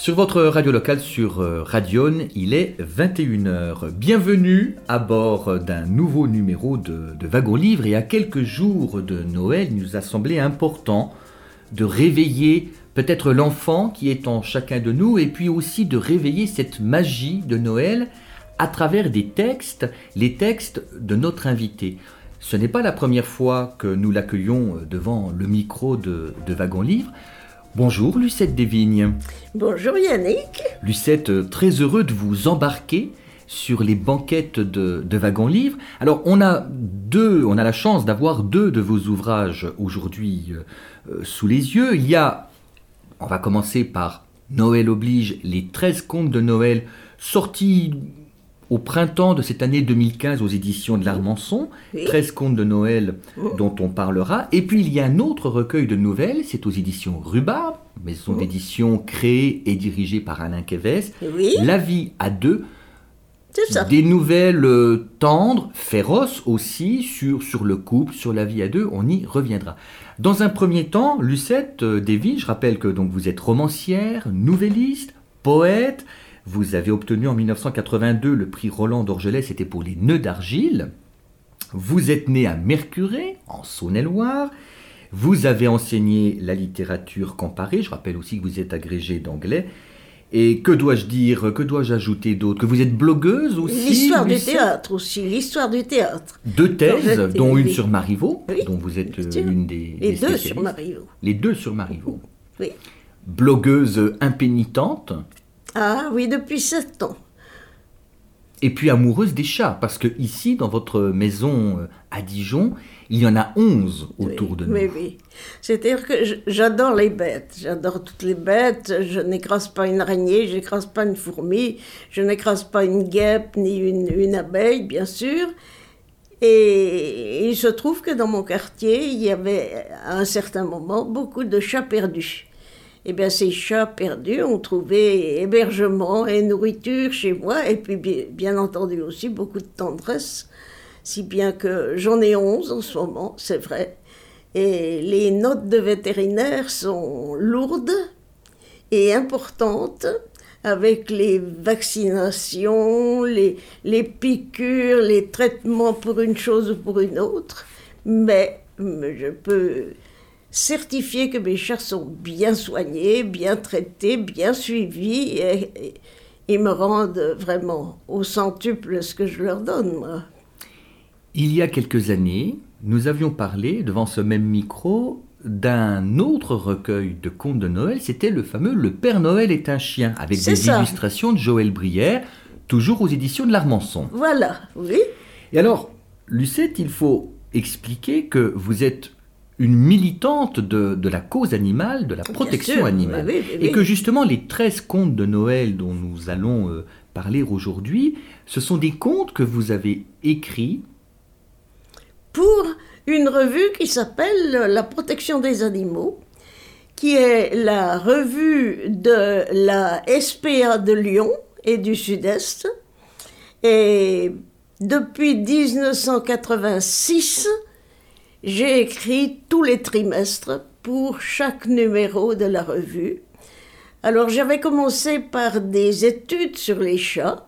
Sur votre radio locale sur euh, Radion, il est 21h. Bienvenue à bord d'un nouveau numéro de, de Wagon Livre et à quelques jours de Noël, il nous a semblé important de réveiller peut-être l'enfant qui est en chacun de nous et puis aussi de réveiller cette magie de Noël à travers des textes, les textes de notre invité. Ce n'est pas la première fois que nous l'accueillons devant le micro de, de Wagon Livre. Bonjour Lucette Desvignes. Bonjour Yannick. Lucette, euh, très heureux de vous embarquer sur les banquettes de, de Wagon Livre. Alors on a deux, on a la chance d'avoir deux de vos ouvrages aujourd'hui euh, euh, sous les yeux. Il y a, on va commencer par Noël oblige, les 13 contes de Noël sortis au printemps de cette année 2015 aux éditions de l'Armançon, Oui. 13 contes de Noël Oh. dont on parlera. Et puis il y a un autre recueil de nouvelles, c'est aux éditions Rhubarbe, maison Oh. d'édition créée et dirigée par Alain. Oui, La vie à deux, des nouvelles euh, tendres, féroces aussi, sur, sur le couple, sur la vie à deux, on y reviendra. Dans un premier temps, Lucette euh, Davy, je rappelle que donc vous êtes romancière, nouvelliste, poète, vous avez obtenu en 1982 le prix Roland d'Orgelès, c'était pour les Nœuds d'argile. Vous êtes né à Mercurey, en Saône-et-Loire. Vous avez enseigné la littérature comparée. Je rappelle aussi que vous êtes agrégé d'anglais. Et que dois-je dire, que dois-je ajouter d'autre? Que vous êtes blogueuse aussi L'histoire du théâtre aussi, l'histoire du théâtre. Deux thèses, dont une sur Marivaux, Oui, dont vous êtes euh, une des, Les des deux sur. Marivaux. Les deux sur Marivaux. Oui. Blogueuse impénitente, Ah oui, depuis sept ans. Et puis amoureuse des chats, parce que ici, dans votre maison euh, à Dijon, il y en a 11 autour oui, de nous. Oui, oui. C'est-à-dire que j'adore les bêtes. J'adore toutes les bêtes. Je n'écrase pas une araignée, je n'écrase pas une fourmi, je n'écrase pas une guêpe ni une, une abeille, bien sûr. Et il se trouve que dans mon quartier, il y avait à un certain moment beaucoup de chats perdus. Eh bien, ces chats perdus ont trouvé hébergement et nourriture chez moi, et puis bien, entendu aussi beaucoup de tendresse, si bien que j'en ai 11 en ce moment, c'est vrai. Et les notes de vétérinaire sont lourdes et importantes, avec les vaccinations, les, les piqûres, les traitements pour une chose ou pour une autre. Mais je peux certifier que mes chats sont bien soignés, bien traités, bien suivis et, et- ils me rendent vraiment au centuple ce que je leur donne, moi. Il y a quelques années, nous avions parlé devant ce même micro d'un autre recueil de contes de Noël, c'était le fameux Le Père Noël est un chien, avec des ça. illustrations de Joël Brière, toujours aux éditions de l'Armançon. Voilà, oui. Et alors, Lucette, il faut expliquer que vous êtes une militante de, de la cause animale, de la protection sûr, animale. oui, oui, oui, Et que justement, les 13 contes de Noël dont nous allons euh, parler aujourd'hui, ce sont des contes que vous avez écrits pour une revue qui s'appelle La protection des animaux, qui est la revue de la SPA de Lyon et du Sud-Est. Et depuis 1986, j'ai écrit tous les trimestres pour chaque numéro de la revue. Alors j'avais commencé par des études sur les chats,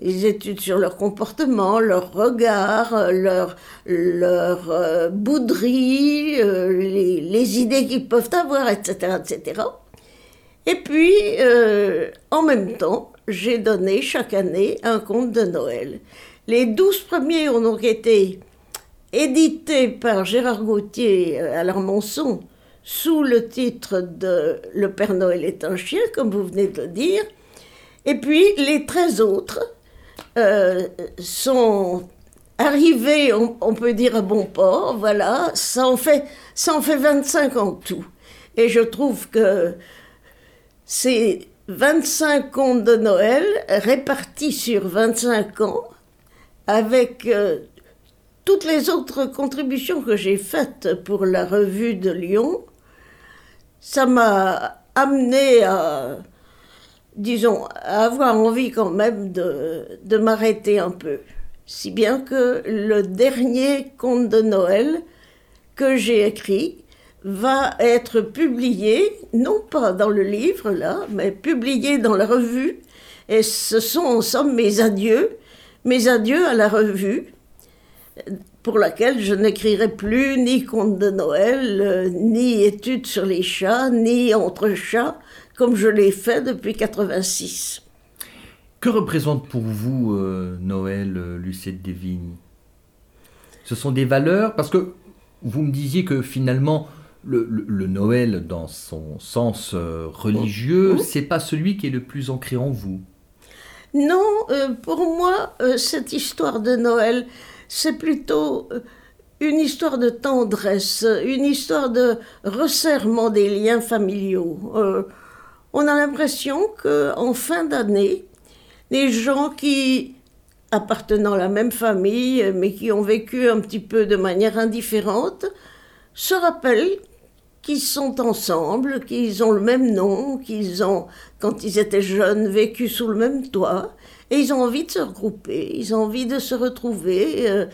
des études sur leur comportement, leur regard, leur, leur euh, bouderie, euh, les, les idées qu'ils peuvent avoir, etc. etc. Et puis, euh, en même temps, j'ai donné chaque année un conte de Noël. Les douze premiers ont donc été édités par Gérard Gauthier euh, à l'Armançon sous le titre de Le Père Noël est un chien, comme vous venez de le dire. Et puis les 13 autres euh, sont arrivés, on, on peut dire, à bon port. Voilà, ça en, fait, ça en fait 25 en tout. Et je trouve que ces 25 contes de Noël répartis sur 25 ans, avec euh, toutes les autres contributions que j'ai faites pour la revue de Lyon, ça m'a amené à, disons, à avoir envie quand même de, de m'arrêter un peu. Si bien que le dernier conte de Noël que j'ai écrit va être publié, non pas dans le livre là, mais publié dans la revue. Et ce sont en somme mes adieux, mes adieux à la revue, pour laquelle je n'écrirai plus ni conte de Noël, euh, ni études sur les chats, ni entre chats, comme je l'ai fait depuis 86. Que représente pour vous euh, Noël, euh, Lucette Desvignes? Ce sont des valeurs Parce que vous me disiez que finalement, le, Noël, dans son sens religieux, oh. c'est pas celui qui est le plus ancré en vous. Non, pour moi, cette histoire de Noël, c'est plutôt une histoire de tendresse, une histoire de resserrement des liens familiaux. on a l'impression qu'en fin d'année, des gens qui, appartenant à la même famille, mais qui ont vécu un petit peu de manière indifférente, se rappellent qu'ils sont ensemble, qu'ils ont le même nom, qu'ils ont, quand ils étaient jeunes, vécu sous le même toit, et ils ont envie de se regrouper, ils ont envie de se retrouver, euh,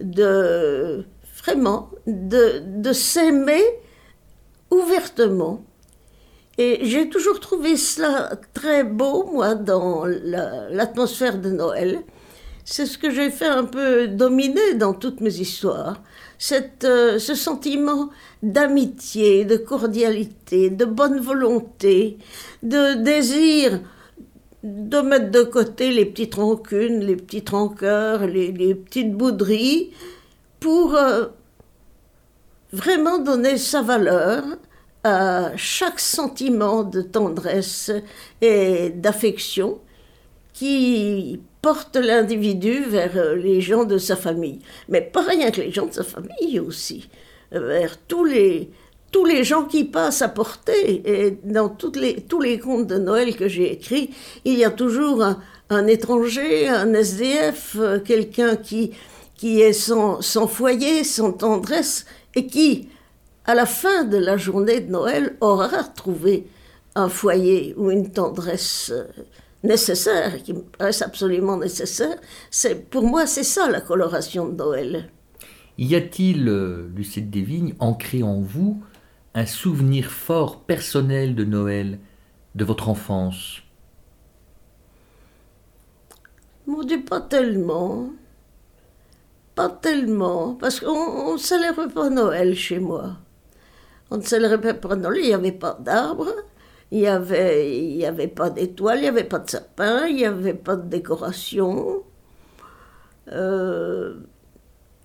de vraiment, de, s'aimer ouvertement. Et j'ai toujours trouvé cela très beau, moi, dans l'atmosphère de Noël. C'est ce que j'ai fait un peu dominer dans toutes mes histoires. Cette, euh, ce sentiment d'amitié, de cordialité, de bonne volonté, de désir de mettre de côté les petites rancunes, les petites rancœurs, les, petites bouderies, pour euh, vraiment donner sa valeur à chaque sentiment de tendresse et d'affection qui porte l'individu vers les gens de sa famille. Mais pas rien que les gens de sa famille aussi, vers tous les, tous les gens qui passent à porter. Et dans toutes les, tous les contes de Noël que j'ai écrits, il y a toujours un, étranger, un SDF, quelqu'un qui, qui est sans, sans foyer, sans tendresse, et qui, à la fin de la journée de Noël, aura trouvé un foyer ou une tendresse euh, nécessaire, qui me paraît absolument nécessaire. C'est, pour moi, c'est ça la coloration de Noël. Y a-t-il, euh, Lucette Desvignes, ancré en vous un souvenir fort personnel de Noël, de votre enfance Mon Dieu, pas tellement. Pas tellement, parce qu'on ne célèbre pas Noël chez moi. On ne célébrait pas Noël, il n'y avait pas d'arbre, il n'y avait, y avait pas d'étoiles, il n'y avait pas de sapin, il n'y avait pas de décoration. Euh,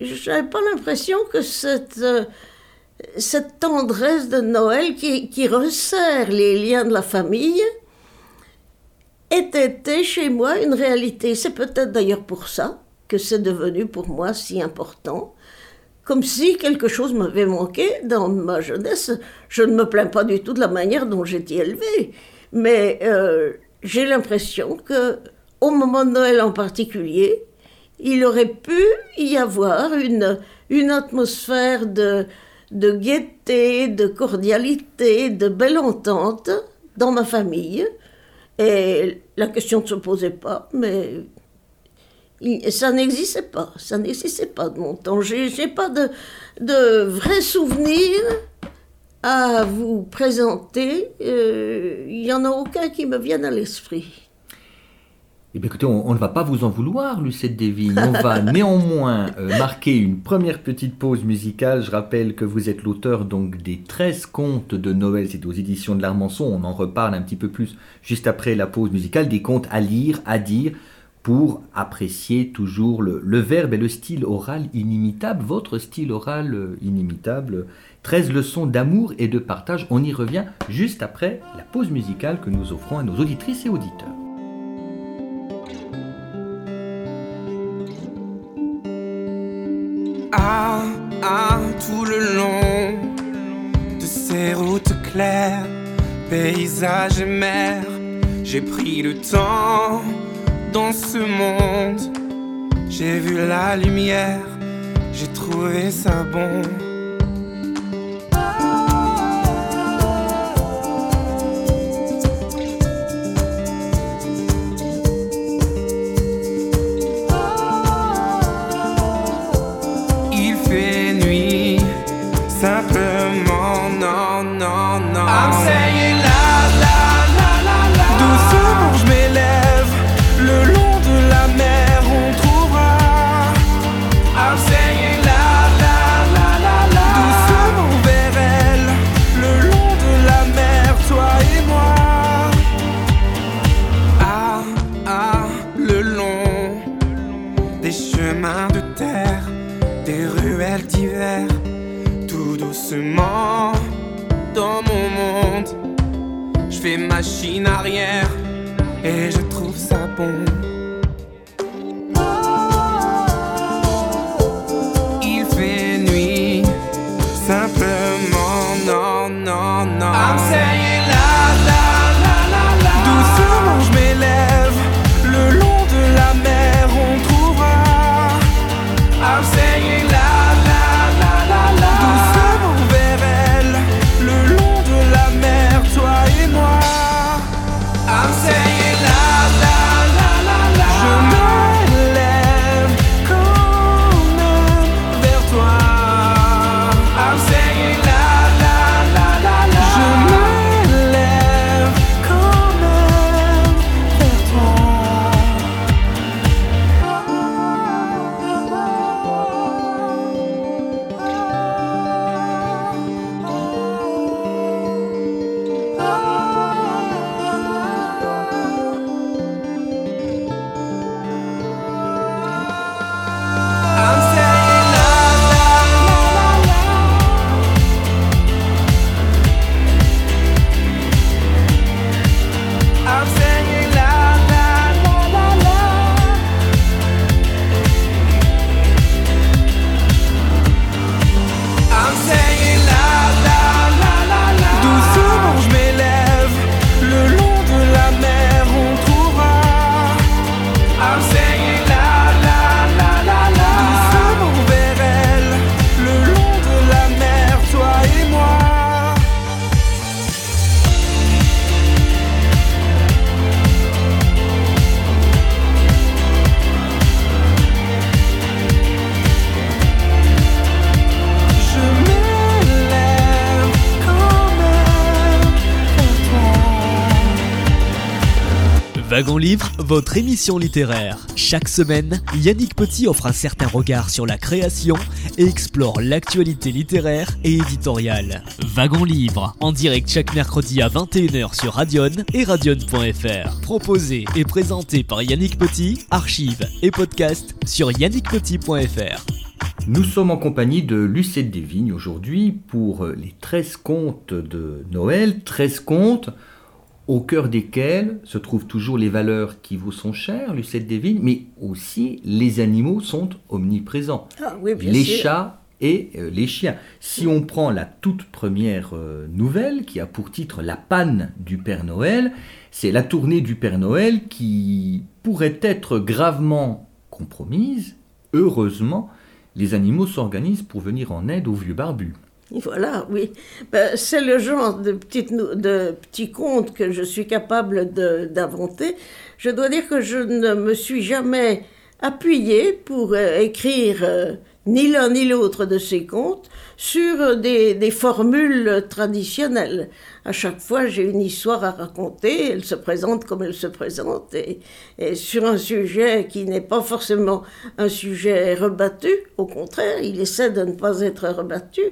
je n'avais pas l'impression que cette, cette tendresse de Noël qui, resserre les liens de la famille était chez moi une réalité. C'est peut-être d'ailleurs pour ça que c'est devenu pour moi si important comme si quelque chose m'avait manqué dans ma jeunesse. Je ne me plains pas du tout de la manière dont j'étais élevée, mais euh, j'ai l'impression que au moment de Noël en particulier, il aurait pu y avoir une, une atmosphère de, de gaieté, de cordialité, de belle entente dans ma famille. Et la question ne se posait pas, mais ça n'existait pas, ça n'existait pas de mon temps. J'ai, n'ai pas de, de vrais souvenirs à vous présenter. Euh, il n'y en a aucun qui me vienne à l'esprit. Eh bien, écoutez, on, ne va pas vous en vouloir, Lucette Desvignes. On va néanmoins euh, marquer une première petite pause musicale. Je rappelle que vous êtes l'auteur donc des 13 contes de Noël. C'est aux éditions de l'Armançon. On en reparle un petit peu plus juste après la pause musicale. Des contes à lire, à dire pour apprécier toujours le, verbe et le style oral inimitable, votre style oral euh, inimitable. 13 leçons d'amour et de partage. On y revient juste après la pause musicale que nous offrons à nos auditrices et auditeurs. Ah, ah, tout le long de ces routes claires, paysages et mers, j'ai pris le temps dans ce monde. J'ai vu la lumière, j'ai trouvé ça bon. Wagon Livre, votre émission littéraire. Chaque semaine, Yannick Petit offre un certain regard sur la création et explore l'actualité littéraire et éditoriale. Wagon Livre, en direct chaque mercredi à 21h sur Radion et radion.fr. Proposé et présenté par Yannick Petit, archives et podcast sur yannickpetit.fr. Nous sommes en compagnie de Lucette Desvignes aujourd'hui pour les 13 contes de Noël, 13 contes au cœur desquels se trouvent toujours les valeurs qui vous sont chères, Lucette Desvignes, mais aussi les animaux sont omniprésents. Ah oui, bien les sûr. chats et euh, les chiens. Si on prend la toute première euh, nouvelle qui a pour titre La panne du Père Noël, c'est la tournée du Père Noël qui pourrait être gravement compromise. Heureusement, les animaux s'organisent pour venir en aide aux vieux barbus. Voilà, oui. Ben, c'est le genre de, de petits contes que je suis capable d'inventer. Je dois dire que je ne me suis jamais appuyée pour euh, écrire euh, ni l'un ni l'autre de ces contes sur euh, des, formules traditionnelles. À chaque fois, j'ai une histoire à raconter, elle se présente comme elle se présente, et sur un sujet qui n'est pas forcément un sujet rebattu, au contraire, il essaie de ne pas être rebattu.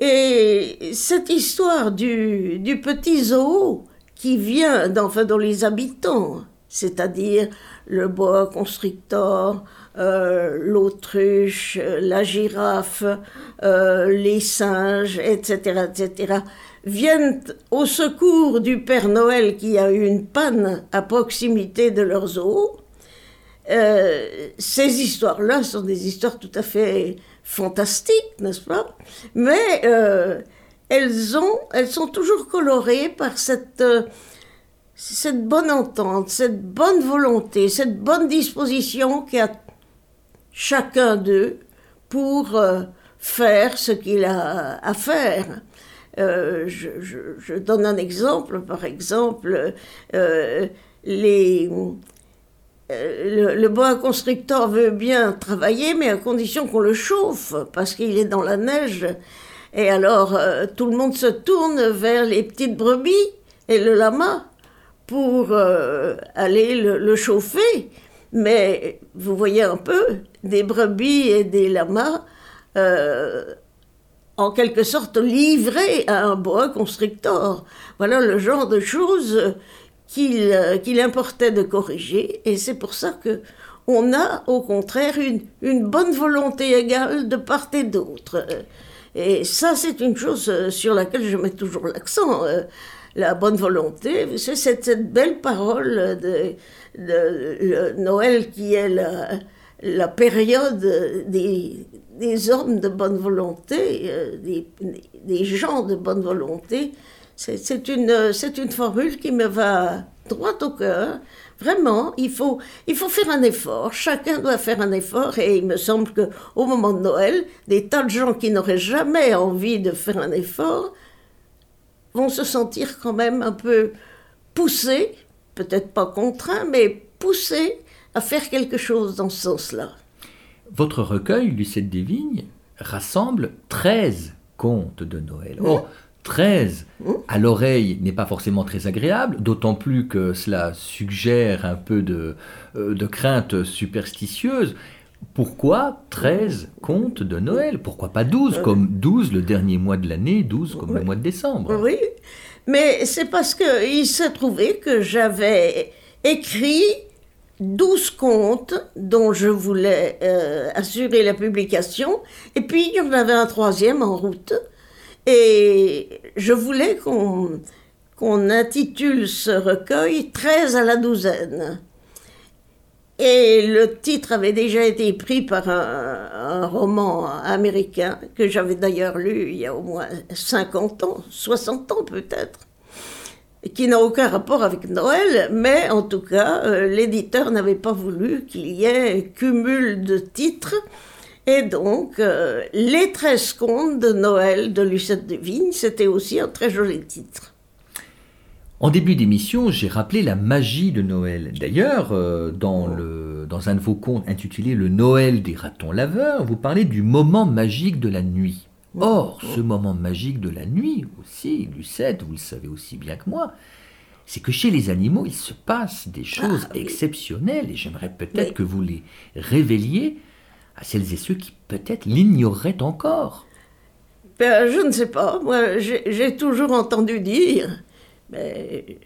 Et cette histoire du, petit zoo qui vient d'enfin dans les habitants, c'est-à-dire le boa constrictor, euh, l'autruche, la girafe, euh, les singes, etc., etc., viennent au secours du Père Noël qui a eu une panne à proximité de leur zoo. Euh, ces histoires-là sont des histoires tout à fait fantastiques, n'est-ce pas? Mais euh, elles, ont, sont toujours colorées par cette, euh, cette bonne entente, cette bonne volonté, cette bonne disposition qu'a chacun d'eux pour euh, faire ce qu'il a à faire. Je, donne un exemple, par exemple, les, le, le boa constrictor veut bien travailler, mais à condition qu'on le chauffe, parce qu'il est dans la neige. Et alors, euh, tout le monde se tourne vers les petites brebis et le lama pour euh, aller le, chauffer. Mais vous voyez un peu, des brebis et des lamas, euh, en quelque sorte livrés à un boa constrictor. Voilà le genre de choses qu'il importait de corriger. Et c'est pour ça que on a au contraire une, une bonne volonté égale de part et d'autre. Et ça, c'est une chose euh, sur laquelle je mets toujours l'accent. Euh, la bonne volonté, c'est cette, belle parole de, Noël qui est la, période des, des, hommes de bonne volonté, euh, des, des gens de bonne volonté. C'est une, une formule qui me va droit au cœur Vraiment, il faut, il faut faire un effort. Chacun doit faire un effort. Et il me semble qu'au moment de Noël, des tas de gens qui n'auraient jamais envie de faire un effort vont se sentir quand même un peu poussés, peut-être pas contraints, mais poussés à faire quelque chose dans ce sens-là. Votre recueil, Lucette des Vignes, rassemble 13 contes de Noël. Oh, 13 à l'oreille n'est pas forcément très agréable, d'autant plus que cela suggère un peu de, euh, de crainte superstitieuse. Pourquoi 13 contes de Noël? Pourquoi pas 12 comme 12 le dernier mois de l'année, 12 comme le mois de décembre? Oui, mais c'est parce qu'il s'est trouvé que j'avais écrit 12 contes dont je voulais euh, assurer la publication, et puis il y en avait un troisième en route. Et je voulais qu'on intitule ce recueil 13 à la douzaine. Et le titre avait déjà été pris par un, roman américain que j'avais d'ailleurs lu il y a au moins 50 ans, 60 ans peut-être, qui n'a aucun rapport avec Noël, mais en tout cas, euh, l'éditeur n'avait pas voulu qu'il y ait cumul de titres et donc, euh, Les 13 contes de Noël de Lucette de Vigne, c'était aussi un très joli titre. En début d'émission, j'ai rappelé la magie de Noël. D'ailleurs, euh, dans, dans un de vos contes intitulé Le Noël des ratons laveurs, vous parlez du moment magique de la nuit. Or, ce moment magique de la nuit aussi, Lucette, vous le savez aussi bien que moi, c'est que chez les animaux, il se passe des choses ah, exceptionnelles et j'aimerais peut-être que vous les révéliez à celles et ceux qui peut-être l'ignoreraient encore ben, Je ne sais pas. Moi, j'ai toujours entendu dire, mais,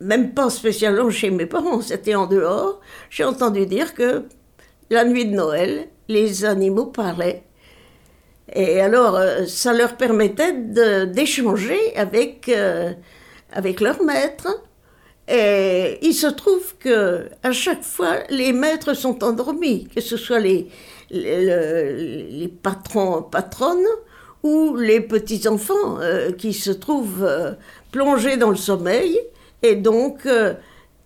même pas spécialement chez mes parents, c'était en dehors, j'ai entendu dire que la nuit de Noël, les animaux parlaient. Et alors, euh, ça leur permettait d'échanger avec, euh, avec leur maître. Et il se trouve que à chaque fois, les maîtres sont endormis, que ce soit les, les, patrons, patronnes ou les petits-enfants euh, qui se trouvent euh, plongés dans le sommeil. Et donc, euh,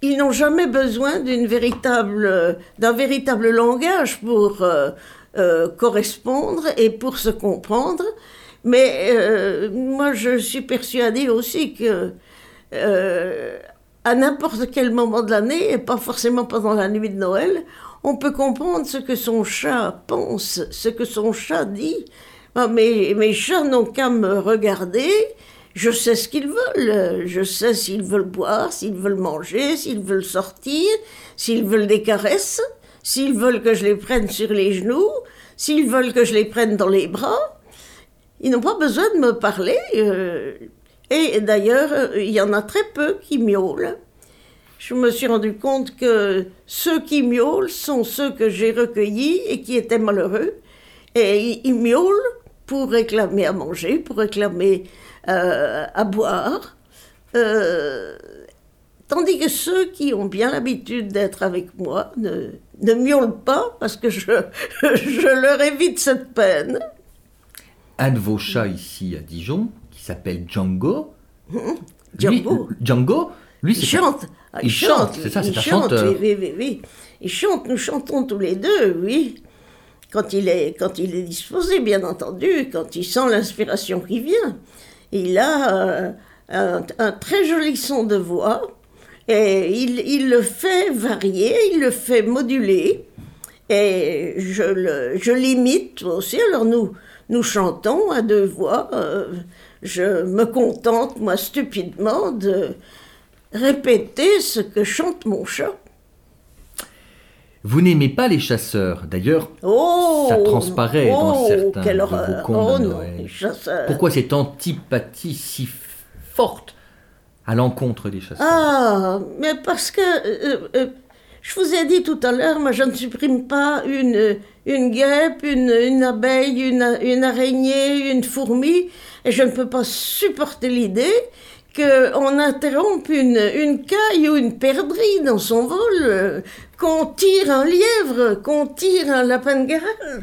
ils n'ont jamais besoin d'un véritable langage pour correspondre et pour se comprendre. Mais moi, je suis persuadée aussi que à n'importe quel moment de l'année, et pas forcément pendant la nuit de Noël, on peut comprendre ce que son chat pense, ce que son chat dit. Mes, mes chats n'ont qu'à me regarder, je sais ce qu'ils veulent, je sais s'ils veulent boire, s'ils veulent manger, s'ils veulent sortir, s'ils veulent des caresses, s'ils veulent que je les prenne sur les genoux, s'ils veulent que je les prenne dans les bras. Ils n'ont pas besoin de me parler. Euh, et d'ailleurs, il y en a très peu qui miaulent. Je me suis rendu compte que ceux qui miaulent sont ceux que j'ai recueillis et qui étaient malheureux. Et ils miaulent pour réclamer à manger, pour réclamer euh, à boire. Euh, tandis que ceux qui ont bien l'habitude d'être avec moi ne, miaulent pas parce que je, je leur évite cette peine. Un de vos chats ici à Dijon s'appelle Django. Django. Django, lui, il chante. Ah, il, chante, c'est ça, c'est un chanteur. Oui, oui, oui, Il chante, nous chantons tous les deux, oui. Quand il est, quand il est disposé, bien entendu, quand il sent l'inspiration qui vient. Il a euh, un, très joli son de voix et il, il, le fait varier, il le fait moduler. Et je l'imite aussi. Alors nous, nous chantons à deux voix. Euh, je me contente, moi, stupidement, de répéter ce que chante mon chat. Vous n'aimez pas les chasseurs, d'ailleurs. Oh, ça transparaît dans oh, certains quelle de horreur. vos contes Oh non, les chasseurs. Pourquoi cette antipathie si forte à l'encontre des chasseurs? Ah, mais parce que euh, euh, je vous ai dit tout à l'heure, moi je ne supprime pas une, une guêpe, une, une abeille, une, une araignée, une fourmi, et je ne peux pas supporter l'idée qu'on interrompe une, une caille ou une perdrix dans son vol, euh, qu'on tire un lièvre, qu'on tire un lapin de garage.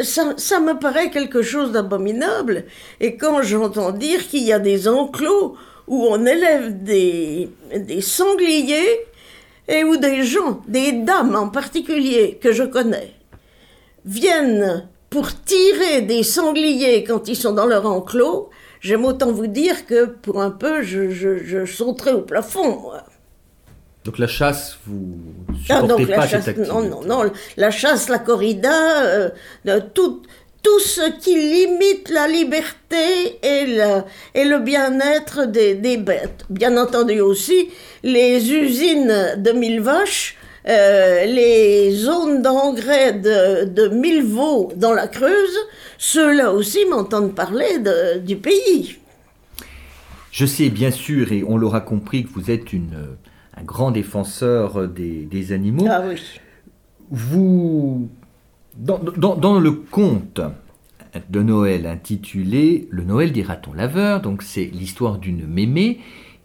Ça, ça me paraît quelque chose d'abominable. Et quand j'entends dire qu'il y a des enclos où on élève des, des sangliers et où des gens, des dames en particulier que je connais, viennent pour tirer des sangliers quand ils sont dans leur enclos, j'aime autant vous dire que pour un peu, je, je, je sauterai au plafond, moi. Donc la chasse, vous Ah, supportez donc la pas chasse, cette activité non, non, non, la chasse, la corrida, euh, de tout, tout ce qui limite la liberté et le, et le bien-être des, des bêtes. Bien entendu aussi, les usines de mille vaches, euh, les zones d'engrais de, de mille veaux dans la Creuse, ceux-là aussi m'entendent parler de- du pays. Je sais bien sûr, et on l'aura compris, que vous êtes une, un grand défenseur des, des animaux. Ah oui. Vous, dans, dans- dans le conte de Noël intitulé Le Noël des ratons laveurs, donc c'est l'histoire d'une mémé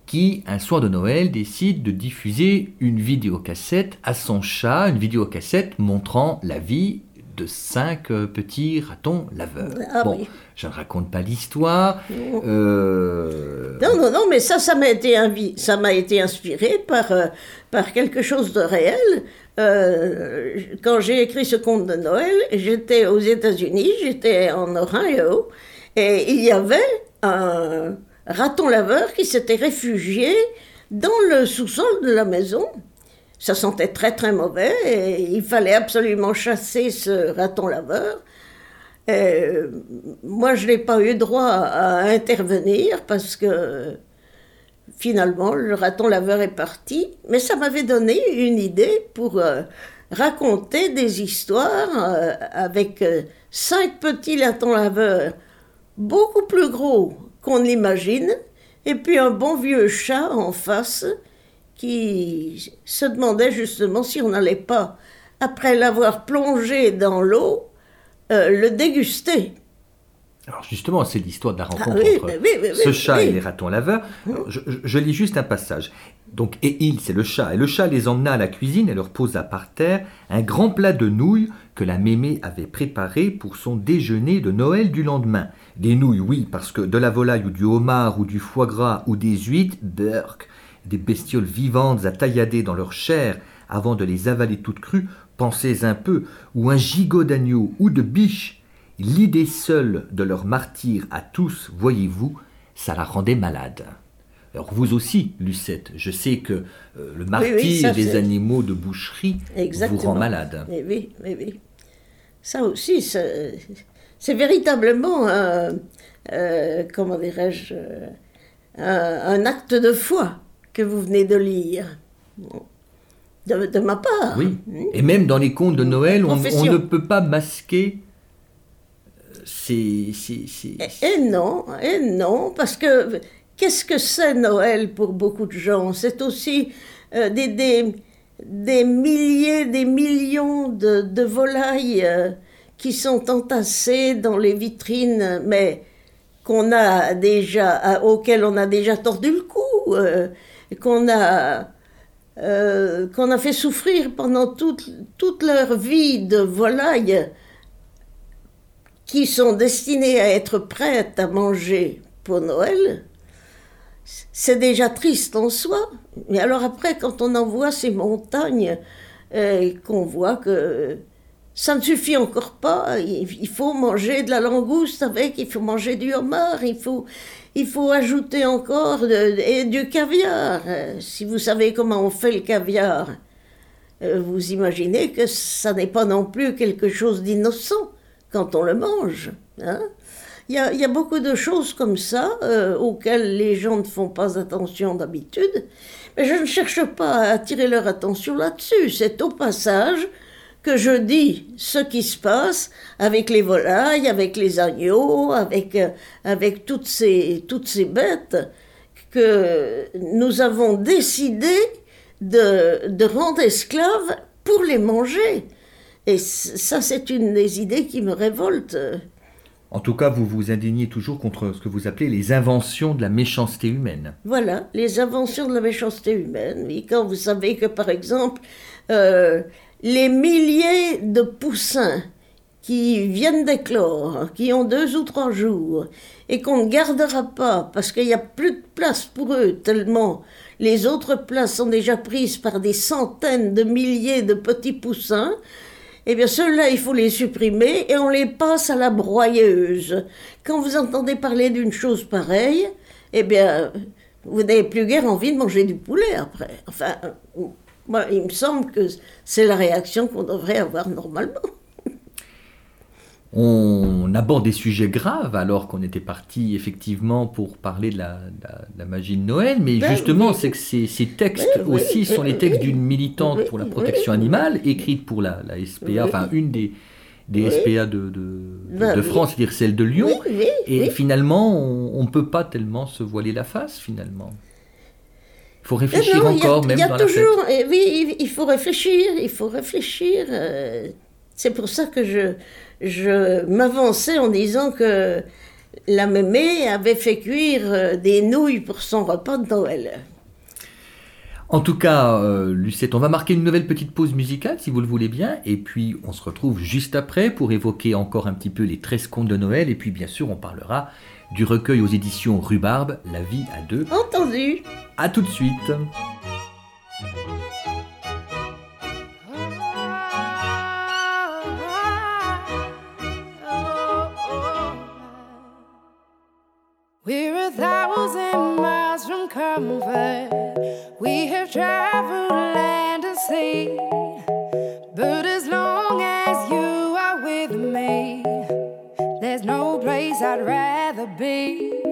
qui, un soir de Noël, décide de diffuser une vidéocassette à son chat, une vidéocassette montrant la vie de cinq euh, petits ratons laveurs. Ah bon, oui. je ne raconte pas l'histoire. euh, Non, non, non, mais ça, ça m'a été, invi- ça m'a été inspiré par, euh, par quelque chose de réel. Euh, quand j'ai écrit ce conte de Noël, j'étais aux États-Unis, j'étais en Ohio, et il y avait un raton laveur qui s'était réfugié dans le sous-sol de la maison. Ça sentait très très mauvais et il fallait absolument chasser ce raton laveur. Euh, moi, je n'ai pas eu droit à intervenir parce que finalement, le raton laveur est parti. Mais ça m'avait donné une idée pour euh, raconter des histoires euh, avec cinq petits ratons laveurs, beaucoup plus gros qu'on ne l'imagine, et puis un bon vieux chat en face qui se demandait justement si on n'allait pas, après l'avoir plongé dans l'eau, euh, le déguster. Alors justement, c'est l'histoire de la rencontre oui, entre oui, oui, ce chat et les ratons laveurs. Alors, Je, je- je lis juste un passage. Donc, et il, c'est le chat. Et le chat les emmena à la cuisine et leur posa par terre un grand plat de nouilles que la mémé avait préparé pour son déjeuner de Noël du lendemain. Des nouilles, oui, parce que de la volaille ou du homard ou du foie gras ou des huîtres, burk, des bestioles vivantes à taillader dans leur chair avant de les avaler toutes crues, pensez un peu, ou un gigot d'agneau ou de biche, l'idée seule de leur martyr à tous, voyez-vous, ça la rendait malade. Alors vous aussi, Lucette, je sais que euh, le martyr oui, ça, des c'est- animaux de boucherie Exactement. vous rend malade. Mais oui, oui. Ça aussi, c'est c'est véritablement un, euh, comment dirais-je, euh, un, un acte de foi que vous venez de lire. De, de ma part. Oui. Et même dans les contes de Noël, on, ne peut pas masquer ces... ces- ces- Et, et non, et non, parce que qu'est-ce que c'est Noël pour beaucoup de gens? C'est aussi euh, des, des, des milliers, des millions de, volailles euh, qui sont entassées dans les vitrines, mais qu'on a déjà, auxquelles on a déjà tordu le cou, euh, qu'on a, qu'on a fait souffrir pendant toute, toute leur vie de volailles qui sont destinées à être prêtes à manger pour Noël, c'est déjà triste en soi. Mais alors après, quand on en voit ces montagnes, euh, qu'on voit que ça ne suffit encore pas, il, faut manger de la langouste avec, il faut manger du homard, il faut, il faut ajouter encore du caviar. Euh, Si vous savez comment on fait le caviar, euh, vous imaginez que ça n'est pas non plus quelque chose d'innocent quand on le mange. Hein. Il, y a, beaucoup de choses comme ça euh, auxquelles les gens ne font pas attention d'habitude. Mais je ne cherche pas à attirer leur attention là-dessus. C'est au passage que je dis ce qui se passe avec les volailles, avec les agneaux, avec, euh, avec toutes, ces, toutes ces bêtes que nous avons décidé de, de rendre esclaves pour les manger. Et ça, c'est une des idées qui me révolte. En tout cas, vous vous indignez toujours contre ce que vous appelez les inventions de la méchanceté humaine. Voilà, les inventions de la méchanceté humaine. Oui, quand vous savez que, par exemple, euh, les milliers de poussins qui viennent d'éclore, qui ont deux ou trois jours, et qu'on ne gardera pas parce qu'il n'y a plus de place pour eux tellement les autres places sont déjà prises par des centaines de milliers de petits poussins, eh bien ceux-là, il faut les supprimer et on les passe à la broyeuse. Quand vous entendez parler d'une chose pareille, eh bien, vous n'avez plus guère envie de manger du poulet après. Enfin, moi, il me semble que c'est la réaction qu'on devrait avoir normalement. On aborde des sujets graves alors qu'on était parti effectivement pour parler de la, magie de Noël, mais ben justement c'est que ces, textes aussi sont les textes d'une militante pour la protection animale, écrite pour la, SPA, enfin une des, des SPA de, de, ben France, c'est-à-dire celle de Lyon, et finalement on ne peut pas tellement se voiler la face finalement. Il faut réfléchir encore, même dans toujours, la fête. Oui, il faut réfléchir, il faut réfléchir. Euh, c'est pour ça que je, je m'avançais en disant que la mémé avait fait cuire euh, des nouilles pour son repas de Noël. En tout cas, euh, Lucette, on va marquer une nouvelle petite pause musicale, si vous le voulez bien, et puis on se retrouve juste après pour évoquer encore un petit peu les 13 contes de Noël, et puis bien sûr, on parlera du recueil aux éditions Rhubarbe, La vie à deux. Entendu. À tout de suite. Land. But as long as you are with me, there's no place I'd rather be.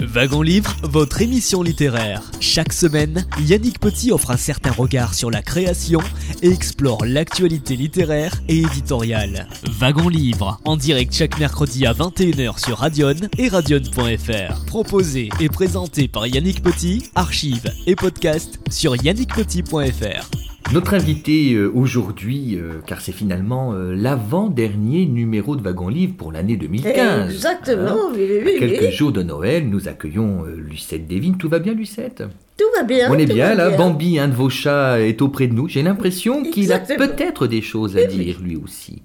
Wagon Livre, votre émission littéraire. Chaque semaine, Yannick Petit offre un certain regard sur la création et explore l'actualité littéraire et éditoriale. Wagon Livre, en direct chaque mercredi à 21h sur Radion et radion.fr. Proposé et présenté par Yannick Petit, archives et podcast sur yannickpetit.fr. Notre invité euh, aujourd'hui, euh, car c'est finalement euh, l'avant-dernier numéro de Wagon Livre pour l'année 2015. Exactement, Hein oui, oui, quelques oui. jours de Noël, nous accueillons Lucette Devine. Tout va bien, Lucette? Tout va bien. On est bien là. bien. Bambi, un de vos chats, est auprès de nous. J'ai l'impression qu'il a peut-être des choses à dire lui aussi.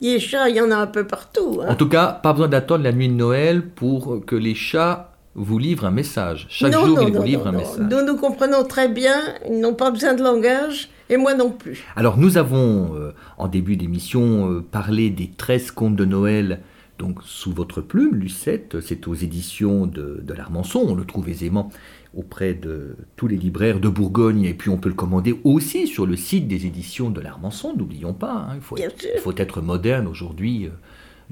Les chats, il y en a un peu partout. hein. En tout cas, pas besoin d'attendre la nuit de Noël pour que les chats vous livrent un message. Chaque Non, jour, non, ils vous non, non, un message. Nous nous comprenons très bien, ils n'ont pas besoin de langage, et moi non plus. Alors nous avons, euh, en début d'émission, euh, parlé des 13 contes de Noël, donc sous votre plume, Lucette, c'est aux éditions de, de l'Armançon, on le trouve aisément auprès de tous les libraires de Bourgogne, et puis on peut le commander aussi sur le site des éditions de l'Armançon, n'oublions pas, hein, il, faut il faut être moderne aujourd'hui. euh,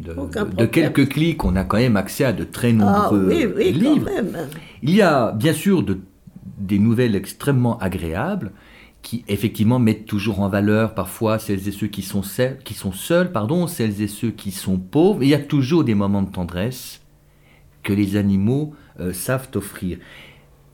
De, quelques clics, on a quand même accès à de très Ah nombreux oui, oui, livres. Il y a bien sûr de- des nouvelles extrêmement agréables qui effectivement mettent toujours en valeur parfois celles et ceux qui sont, seuls, qui sont seuls, pardon, celles et ceux qui sont pauvres. Et il y a toujours des moments de tendresse que les animaux euh, savent offrir.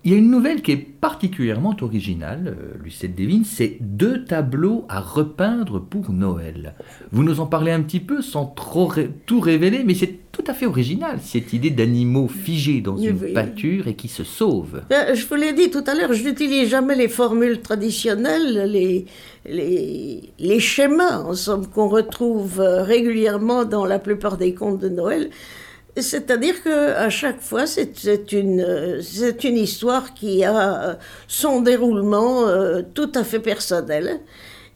Il y a une nouvelle qui est particulièrement originale, euh, Lucette Devine, c'est deux tableaux à repeindre pour Noël. Vous nous en parlez un petit peu sans trop ré- tout révéler, mais c'est tout à fait original, cette idée d'animaux figés dans une oui. pâture et qui se sauvent. Ben, Je vous l'ai dit tout à l'heure, je n'utilise jamais les formules traditionnelles, les, les, les schémas, en somme, qu'on retrouve euh, régulièrement dans la plupart des contes de Noël. C'est-à-dire que à chaque fois, c'est une histoire qui a euh, son déroulement euh, tout à fait personnel.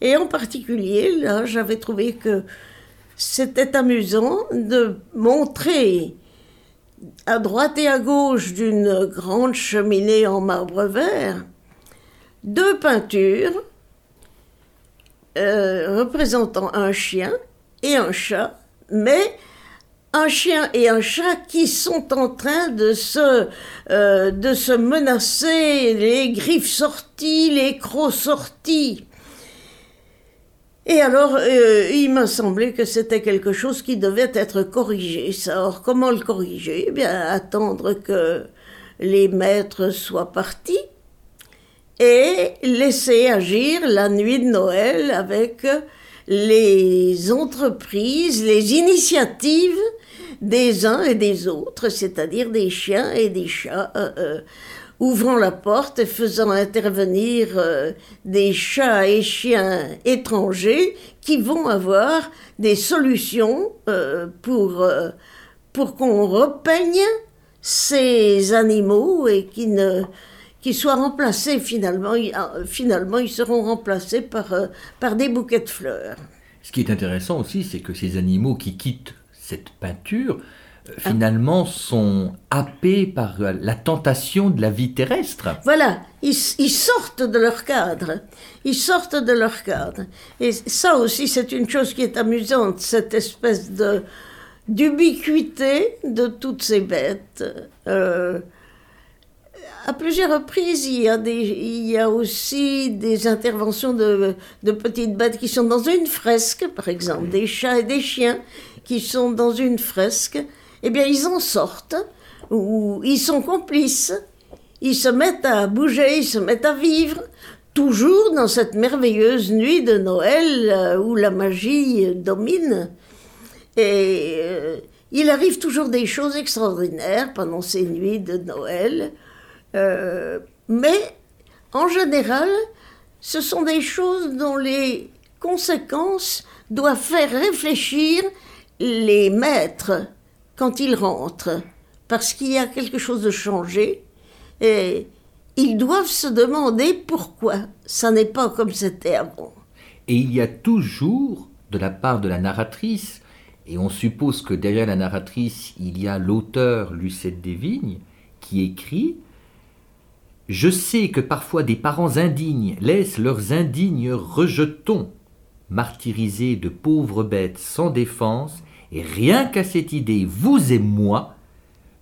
Et en particulier, là, j'avais trouvé que c'était amusant de montrer à droite et à gauche d'une grande cheminée en marbre vert, deux peintures euh, représentant un chien et un chat, mais un chien et un chat qui sont en train de se, euh, menacer, les griffes sorties, les crocs sortis. Et alors, euh, il m'a semblé que c'était quelque chose qui devait être corrigé. Alors, comment le corriger? Eh bien, attendre que les maîtres soient partis et laisser agir la nuit de Noël avec les entreprises, les initiatives des uns et des autres, c'est-à-dire des chiens et des chats, euh, euh, ouvrant la porte et faisant intervenir euh, des chats et chiens étrangers qui vont avoir des solutions pour, pour qu'on repeigne ces animaux et qui ne qui soient remplacés finalement, ils- ah, finalement ils seront remplacés par, euh, par des bouquets de fleurs. Ce qui est intéressant aussi, c'est que ces animaux qui quittent cette peinture, euh, finalement, sont happés par euh, la tentation de la vie terrestre. Voilà, ils, ils sortent de leur cadre. Ils sortent de leur cadre. Et ça aussi, c'est une chose qui est amusante, cette espèce de d'ubiquité de toutes ces bêtes. Euh, à plusieurs reprises, il y, a des, il y a aussi des interventions de, de petites bêtes qui sont dans une fresque, par exemple, des chats et des chiens qui sont dans une fresque. Eh bien, ils en sortent, ou ils sont complices. Ils se mettent à bouger, ils se mettent à vivre, toujours dans cette merveilleuse nuit de Noël euh, où la magie domine. Et euh, il arrive toujours des choses extraordinaires pendant ces nuits de Noël. Euh, mais en général, ce sont des choses dont les conséquences doivent faire réfléchir les maîtres quand ils rentrent, parce qu'il y a quelque chose de changé, et ils doivent se demander pourquoi ça n'est pas comme c'était avant. Et il y a toujours, de la part de la narratrice, et on suppose que derrière la narratrice, il y a l'auteur Lucette Desvignes, qui écrit Je sais que parfois des parents indignes laissent leurs indignes rejetons martyriser de pauvres bêtes sans défense, et rien qu'à cette idée, vous et moi,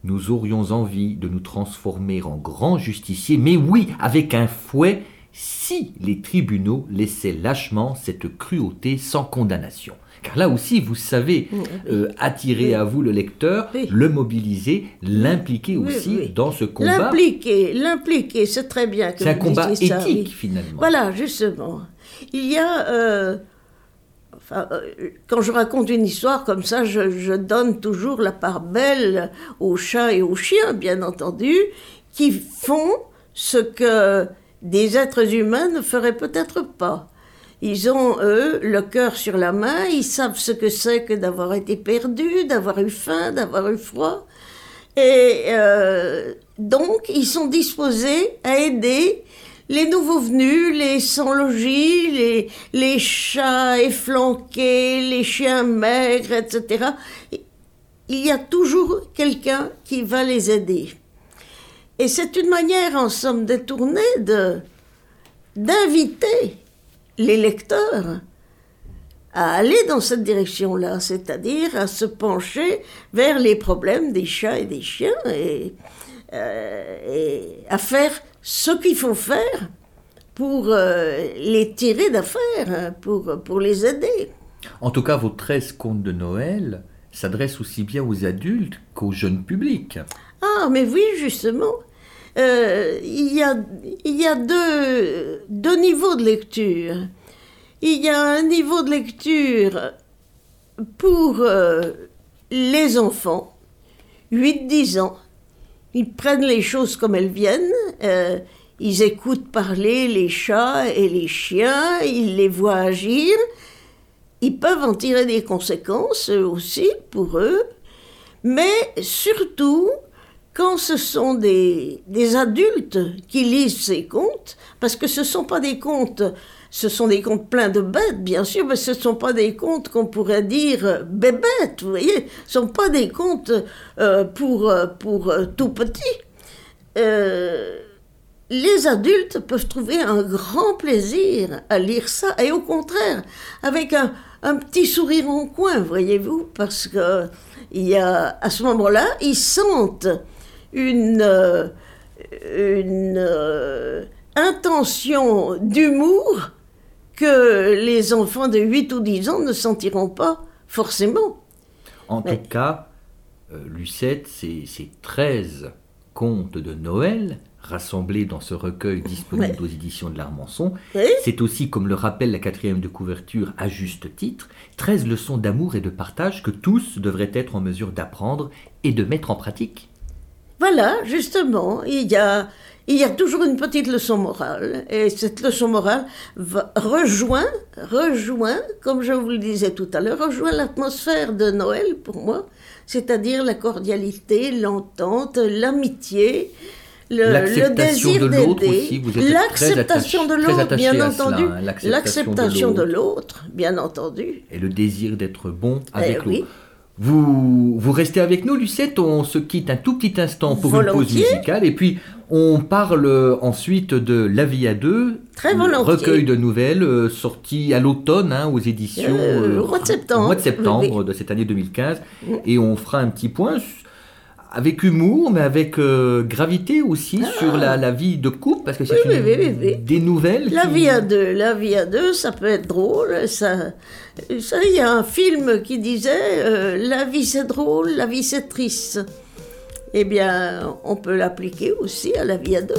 nous aurions envie de nous transformer en grands justiciers, mais oui, avec un fouet, si les tribunaux laissaient lâchement cette cruauté sans condamnation. Car là aussi, vous savez euh, attirer à vous le lecteur, le mobiliser, l'impliquer aussi dans ce combat. L'impliquer, l'impliquer, c'est très bien. C'est un combat éthique finalement. Voilà, justement. Il y a... Euh, euh, quand je raconte une histoire comme ça, je, donne toujours la part belle aux chats et aux chiens, bien entendu, qui font ce que des êtres humains ne feraient peut-être pas. Ils ont, eux, le cœur sur la main, ils savent ce que c'est que d'avoir été perdu, d'avoir eu faim, d'avoir eu froid. Et euh, donc, ils sont disposés à aider les nouveaux venus, les sans-logis, les, les chats efflanqués, les chiens maigres, etc. Il y a toujours quelqu'un qui va les aider. Et c'est une manière, en somme détournée, de, d'inviter les lecteurs à aller dans cette direction-là, c'est-à-dire à se pencher vers les problèmes des chats et des chiens et, euh, à faire ce qu'il faut faire pour euh, les tirer d'affaire, hein, pour, pour les aider. En tout cas, vos 13 contes de Noël s'adressent aussi bien aux adultes qu'au jeune public. Ah, mais oui, justement. Euh, il y a, il y a deux, deux niveaux de lecture. Il y a un niveau de lecture pour euh, les enfants, 8-10 ans. Ils prennent les choses comme elles viennent. Euh, ils écoutent parler les chats et les chiens, ils les voient agir. Ils peuvent en tirer des conséquences aussi pour eux. Mais surtout, quand ce sont des, des adultes qui lisent ces contes, parce que ce ne sont pas des contes, ce sont des contes pleins de bêtes, bien sûr, mais ce ne sont pas des contes qu'on pourrait dire bébêtes, vous voyez, ce ne sont pas des contes euh, pour, pour euh, tout petits. Euh, les adultes peuvent trouver un grand plaisir à lire ça, et au contraire, avec un, un petit sourire en coin, voyez-vous, parce que il y a, à ce moment-là, ils sentent une, euh, une euh, intention d'humour que les enfants de 8 ou 10 ans ne sentiront pas forcément. En tout cas, euh, Lucette, ces, 13 contes de Noël rassemblés dans ce recueil disponible aux éditions de l'Armançon, c'est aussi, comme le rappelle la quatrième de couverture à juste titre, 13 leçons d'amour et de partage que tous devraient être en mesure d'apprendre et de mettre en pratique. Voilà, justement, il y a, il y a toujours une petite leçon morale. Et cette leçon morale rejoint, rejoint, comme je vous le disais tout à l'heure, rejoint l'atmosphère de Noël pour moi, c'est-à-dire la cordialité, l'entente, l'amitié, le, désir d'aider, l'acceptation de l'autre, bien entendu, hein, l'acceptation de l'autre, bien entendu, et le désir d'être bon avec eh l'autre. Vous, vous restez avec nous, Lucette. On se quitte un tout petit instant pour une pause musicale. Et puis, on parle ensuite de La vie à deux. Très volontiers. Recueil de nouvelles euh, sorti à l'automne hein, aux éditions. Euh, au mois de septembre. Au mois de septembre de cette année 2015. Et on fera un petit point avec humour, mais avec euh, gravité aussi ah. sur la, la, vie de couple, parce que c'est des nouvelles. La vie à deux, la vie à deux, ça peut être drôle. Ça, ça, il y a un film qui disait euh, la vie c'est drôle, la vie c'est triste. Eh bien, on peut l'appliquer aussi à la vie à deux.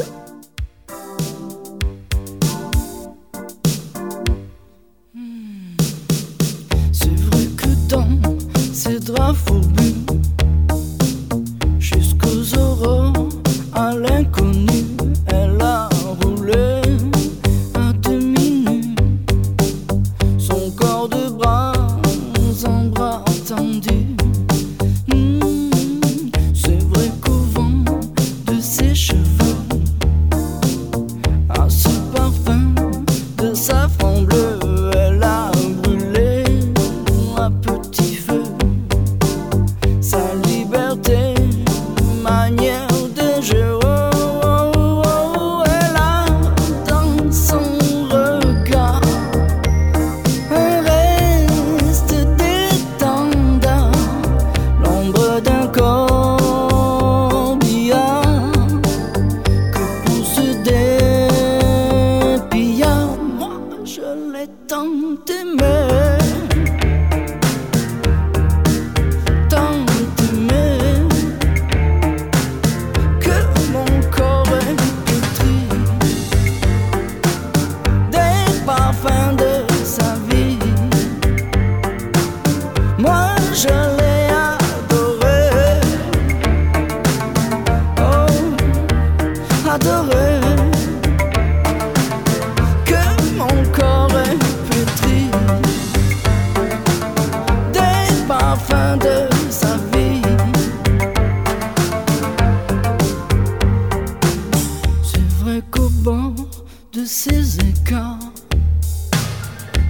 De ses écarts.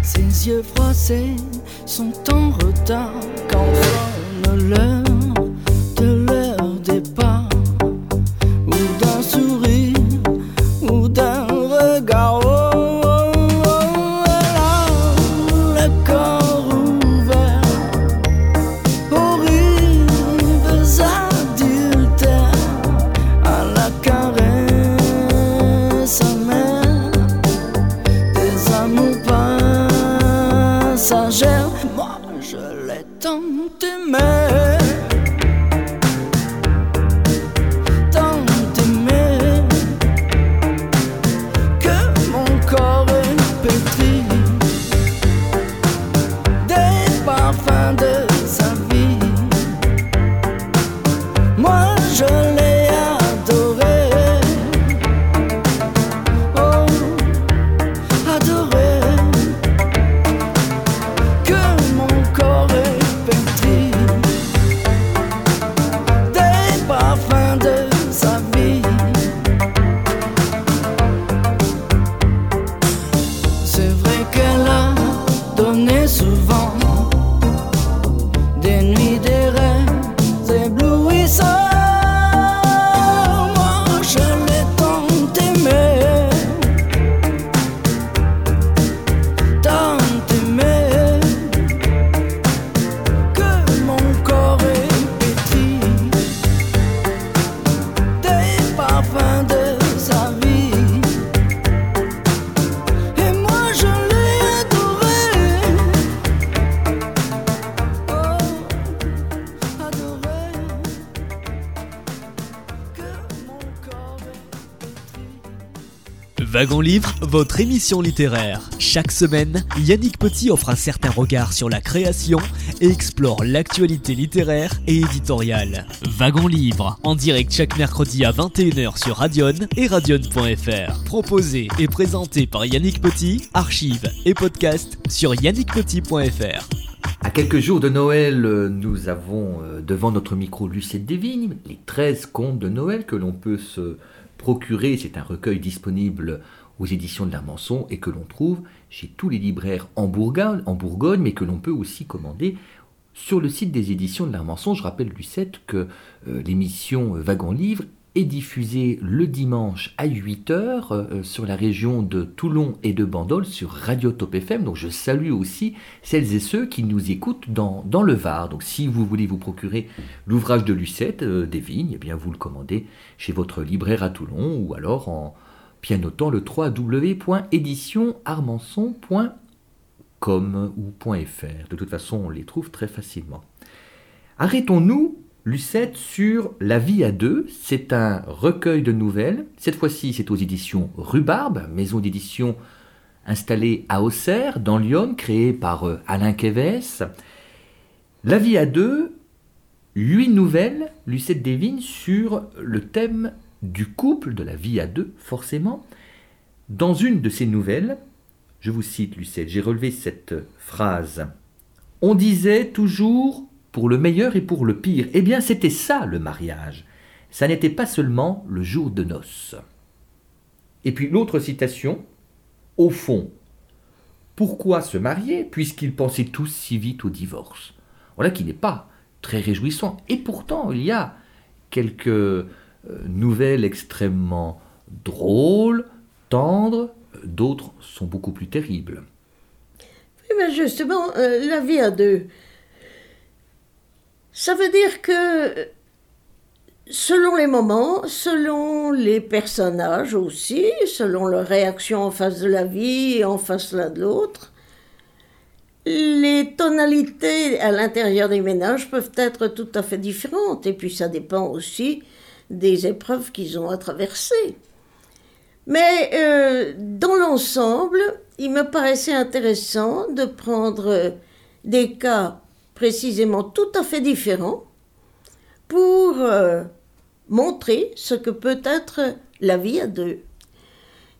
Ses yeux froissés sont en retard quand l'heure de Wagon Livre, votre émission littéraire. Chaque semaine, Yannick Petit offre un certain regard sur la création et explore l'actualité littéraire et éditoriale. Wagon Livre, en direct chaque mercredi à 21h sur Radion et radion.fr. Proposé et présenté par Yannick Petit, archives et podcast sur yannickpetit.fr. À quelques jours de Noël, nous avons euh, devant notre micro Lucette Desvignes les 13 contes de Noël que l'on peut se procurer. C'est un recueil disponible aux éditions de l'Armançon et que l'on trouve chez tous les libraires en Bourgogne, mais que l'on peut aussi commander sur le site des éditions de l'Armançon. Je rappelle Lucette que euh, l'émission Wagon Livre est diffusée le dimanche à 8h euh, sur la région de Toulon et de Bandol sur Radio Top FM. Donc je salue aussi celles et ceux qui nous écoutent dans, dans le Var. Donc si vous voulez vous procurer l'ouvrage de Lucette euh, des Vignes, eh bien vous le commandez chez votre libraire à Toulon ou alors en pianotant le www.éditionarmançon.com ou .fr. De toute façon, on les trouve très facilement. Arrêtons-nous, Lucette, sur La vie à deux. C'est un recueil de nouvelles. Cette fois-ci, c'est aux éditions Rhubarbe, maison d'édition installée à Auxerre, dans Lyon, créée par euh, Alain Quévès. La vie à deux, huit nouvelles, Lucette Desvignes, sur le thème du couple, de la vie à deux, forcément. Dans une de ces nouvelles, je vous cite Lucette, j'ai relevé cette phrase. On disait toujours pour le meilleur et pour le pire. Eh bien, c'était ça le mariage. Ça n'était pas seulement le jour de noces. Et puis l'autre citation, au fond, pourquoi se marier puisqu'ils pensaient tous si vite au divorce? Voilà qui n'est pas très réjouissant. Et pourtant, il y a quelques euh, nouvelles extrêmement drôles, tendres, d'autres sont beaucoup plus terribles. Oui, mais justement, euh, la vie à deux, ça veut dire que selon les moments, selon les personnages aussi, selon leur réaction en face de la vie et en face l'un de l'autre, les tonalités à l'intérieur des ménages peuvent être tout à fait différentes. Et puis ça dépend aussi des épreuves qu'ils ont à traverser. Mais euh, dans l'ensemble, il me paraissait intéressant de prendre des cas précisément tout à fait différents pour euh, montrer ce que peut être la vie à deux.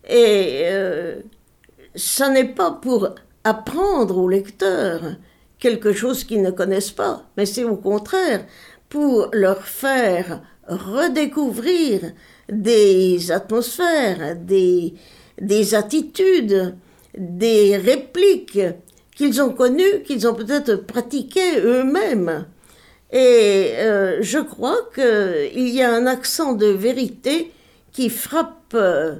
Et euh, ça n'est pas pour apprendre aux lecteurs quelque chose qu'ils ne connaissent pas, mais c'est au contraire pour leur faire redécouvrir des atmosphères, des attitudes, des répliques qu'ils ont connues, qu'ils ont peut-être pratiquées eux-mêmes. Et euh, je crois qu'il y a un accent de vérité qui frappe euh,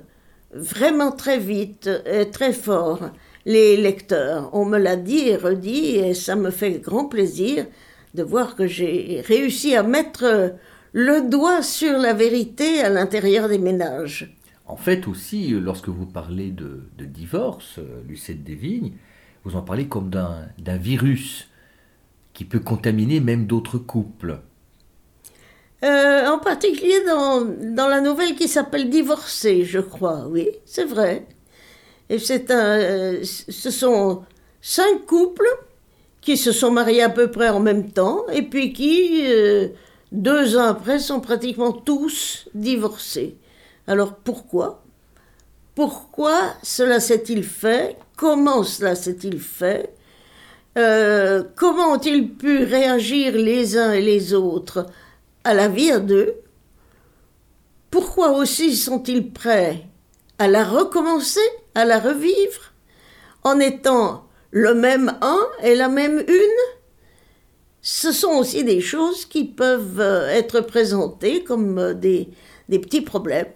vraiment très vite et très fort les lecteurs. On me l'a dit et redit et ça me fait grand plaisir de voir que j'ai réussi à mettre le doigt sur la vérité à l'intérieur des ménages. En fait aussi, lorsque vous parlez de, divorce, euh, Lucette Desvignes, vous en parlez comme d'un virus qui peut contaminer même d'autres couples. Euh, en particulier dans, dans, la nouvelle qui s'appelle Divorcé, je crois, oui, c'est vrai. Et c'est un, euh, ce sont cinq couples qui se sont mariés à peu près en même temps et puis qui, euh, deux ans après, sont pratiquement tous divorcés. Alors pourquoi? Pourquoi cela s'est-il fait? Comment cela s'est-il fait? Euh, Comment ont-ils pu réagir les uns et les autres à la vie à deux? Pourquoi aussi sont-ils prêts à la recommencer, à la revivre, en étant le même un et la même une? Ce sont aussi des choses qui peuvent euh, être présentées comme euh, des, des petits problèmes.